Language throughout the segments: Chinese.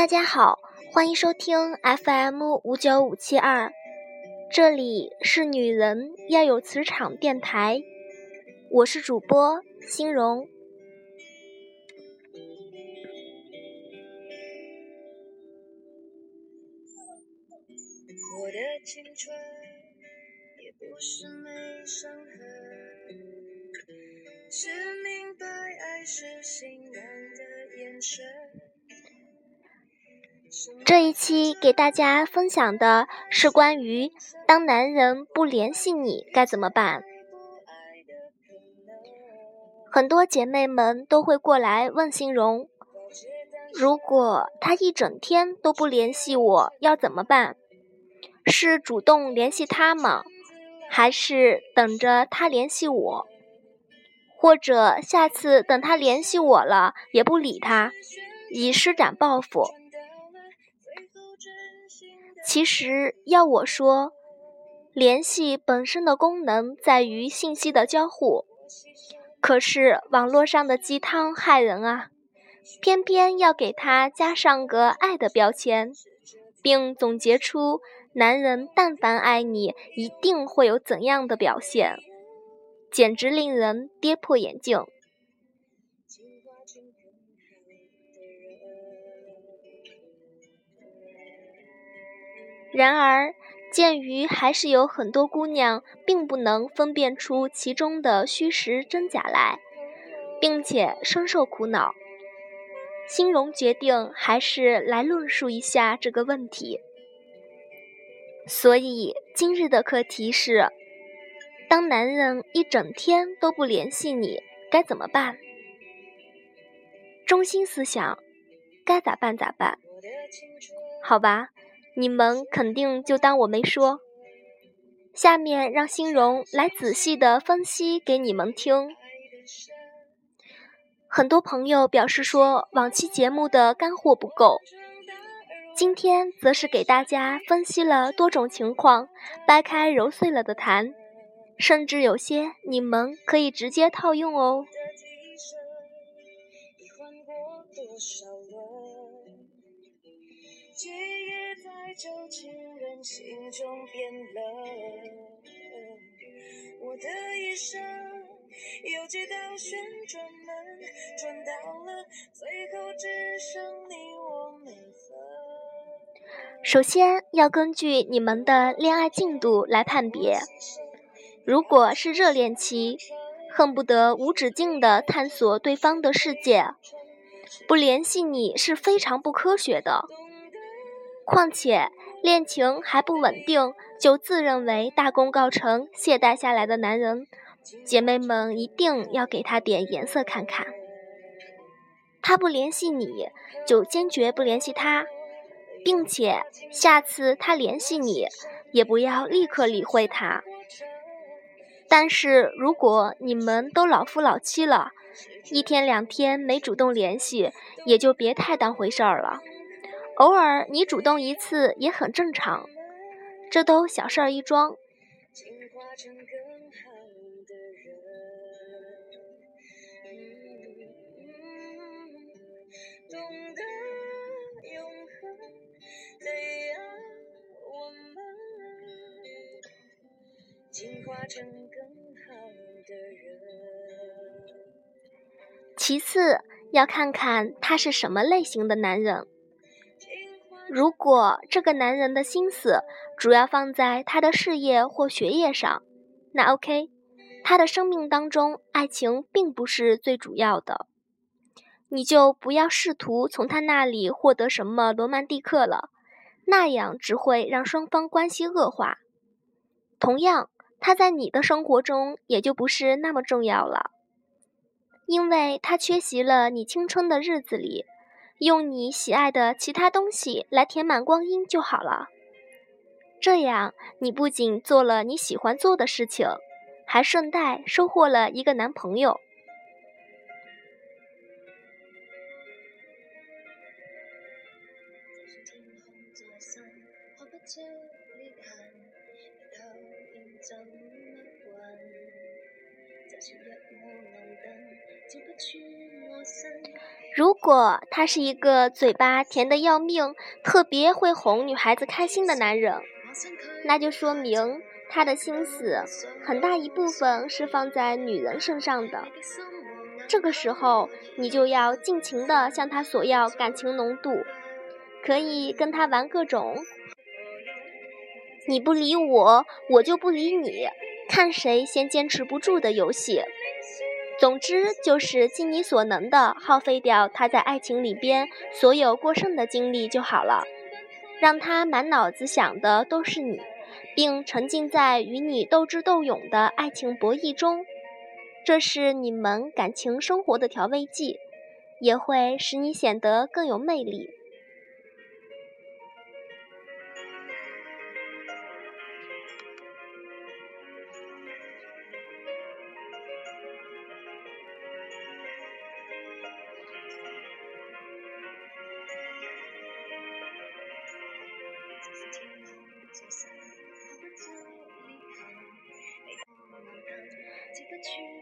大家好，欢迎收听 FM 五九五七二，这里是女人要有磁场电台，我是主播欣荣。我的青春也不是没伤痕，只明白爱是心暖的眼神。这一期给大家分享的是关于当男人不联系你该怎么办。很多姐妹们都会过来问欣荣：如果他一整天都不联系我，要怎么办？是主动联系他吗？还是等着他联系我？或者下次等他联系我了也不理他，以施展报复？其实要我说，联系本身的功能在于信息的交互，可是网络上的鸡汤害人啊，偏偏要给它加上个爱的标签，并总结出男人但凡爱你，一定会有怎样的表现，简直令人跌破眼镜。然而，鉴于还是有很多姑娘并不能分辨出其中的虚实真假来，并且深受苦恼，欣荣决定还是来论述一下这个问题。所以今日的课题是：当男人一整天都不联系你，该怎么办？中心思想：该咋办咋办？好吧。你们肯定就当我没说。下面让欣荣来仔细的分析给你们听。很多朋友表示说往期节目的干货不够，今天则是给大家分析了多种情况，掰开揉碎了的谈，甚至有些你们可以直接套用哦。就情人心中变冷。我的一生有几道旋转门，转到了最后只剩你我没分。首先要根据你们的恋爱进度来判别。如果是热恋期，恨不得无止境的探索对方的世界，不联系你是非常不科学的。况且恋情还不稳定，就自认为大功告成、懈怠下来的男人，姐妹们一定要给他点颜色看看。他不联系你，就坚决不联系他，并且下次他联系你，也不要立刻理会他。但是如果你们都老夫老妻了，一天两天没主动联系，也就别太当回事儿了。偶尔你主动一次也很正常，这都小事儿一桩。其次，要看看他是什么类型的男人。如果这个男人的心思主要放在他的事业或学业上，那 OK，他的生命当中爱情并不是最主要的，你就不要试图从他那里获得什么罗曼蒂克了，那样只会让双方关系恶化。同样，他在你的生活中也就不是那么重要了，因为他缺席了你青春的日子里。用你喜爱的其他东西来填满光阴就好了。这样，你不仅做了你喜欢做的事情，还顺带收获了一个男朋友。如果他是一个嘴巴甜的要命、特别会哄女孩子开心的男人，那就说明他的心思很大一部分是放在女人身上的。这个时候，你就要尽情的向他索要感情浓度，可以跟他玩各种“你不理我，我就不理你”，看谁先坚持不住的游戏。总之就是尽你所能的耗费掉他在爱情里边所有过剩的精力就好了，让他满脑子想的都是你，并沉浸在与你斗智斗勇的爱情博弈中，这是你们感情生活的调味剂，也会使你显得更有魅力。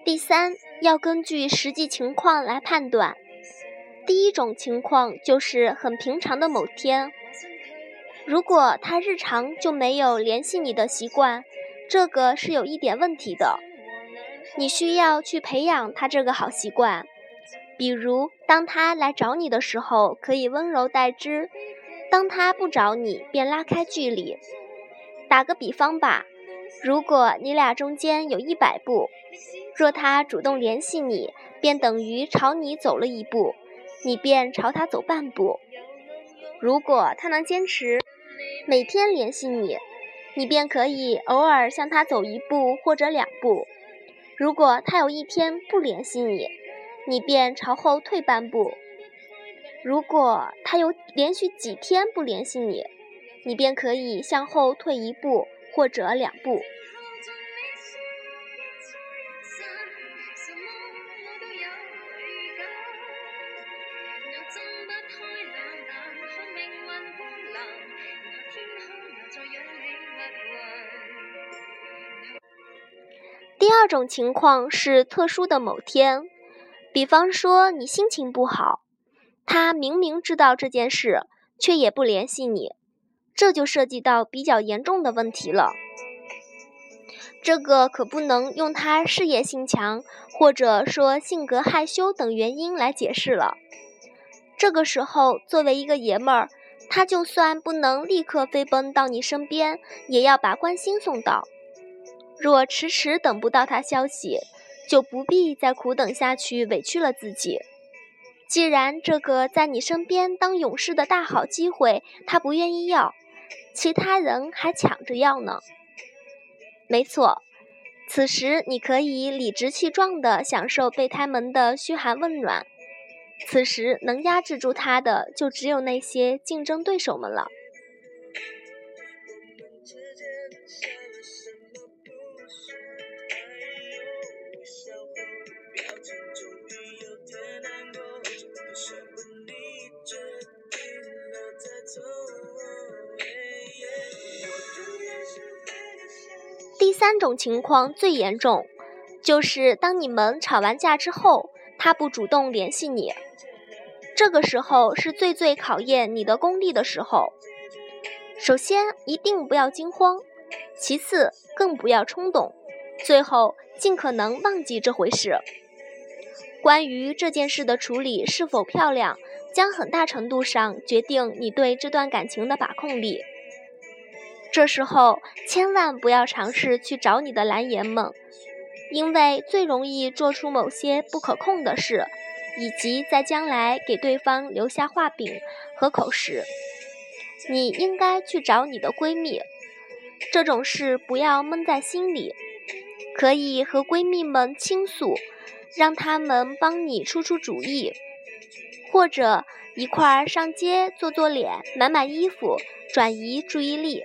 第三，要根据实际情况来判断。第一种情况就是很平常的某天，如果他日常就没有联系你的习惯，这个是有一点问题的。你需要去培养他这个好习惯，比如当他来找你的时候，可以温柔待之；当他不找你，便拉开距离。打个比方吧。如果你俩中间有一百步，若他主动联系你，便等于朝你走了一步，你便朝他走半步。如果他能坚持每天联系你，你便可以偶尔向他走一步或者两步。如果他有一天不联系你，你便朝后退半步。如果他有连续几天不联系你，你便可以向后退一步。或者两步。第二种情况是特殊的某天，比方说你心情不好，他明明知道这件事，却也不联系你。这就涉及到比较严重的问题了。这个可不能用他事业心强，或者说性格害羞等原因来解释了。这个时候，作为一个爷们儿，他就算不能立刻飞奔到你身边，也要把关心送到。若迟迟等不到他消息，就不必再苦等下去，委屈了自己。既然这个在你身边当勇士的大好机会，他不愿意要。其他人还抢着要呢。没错，此时你可以理直气壮地享受备胎们的嘘寒问暖。此时能压制住他的，就只有那些竞争对手们了。三种情况最严重，就是当你们吵完架之后，他不主动联系你，这个时候是最最考验你的功力的时候。首先，一定不要惊慌；其次，更不要冲动；最后，尽可能忘记这回事。关于这件事的处理是否漂亮，将很大程度上决定你对这段感情的把控力。这时候千万不要尝试去找你的蓝颜们，因为最容易做出某些不可控的事，以及在将来给对方留下画饼和口实。你应该去找你的闺蜜，这种事不要闷在心里，可以和闺蜜们倾诉，让她们帮你出出主意，或者一块儿上街做做脸、买买衣服，转移注意力。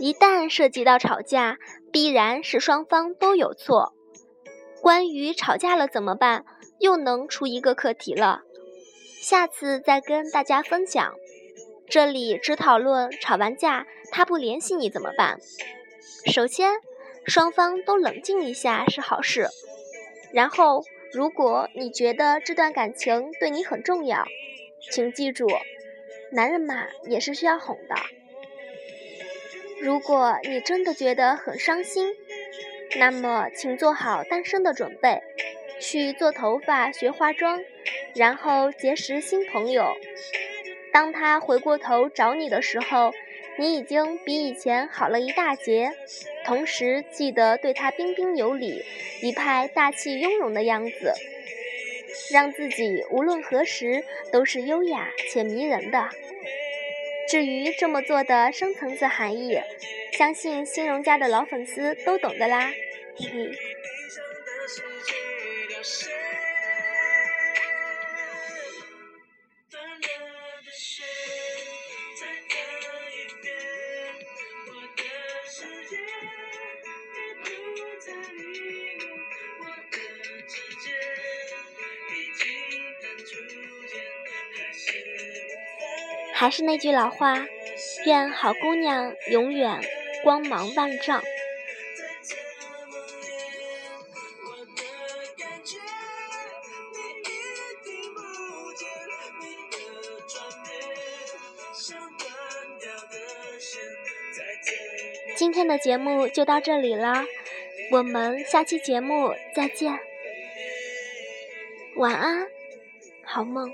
一旦涉及到吵架，必然是双方都有错。关于吵架了怎么办，又能出一个课题了。下次再跟大家分享。这里只讨论吵完架他不联系你怎么办。首先，双方都冷静一下是好事。然后，如果你觉得这段感情对你很重要，请记住，男人嘛也是需要哄的。如果你真的觉得很伤心，那么请做好单身的准备，去做头发、学化妆。然后结识新朋友。当他回过头找你的时候，你已经比以前好了一大截。同时记得对他彬彬有礼，一派大气雍容的样子，让自己无论何时都是优雅且迷人的。至于这么做的深层次含义，相信新荣家的老粉丝都懂的啦。嘿嘿。还是那句老话，愿好姑娘永远光芒万丈。今天的节目就到这里了，我们下期节目再见，晚安，好梦。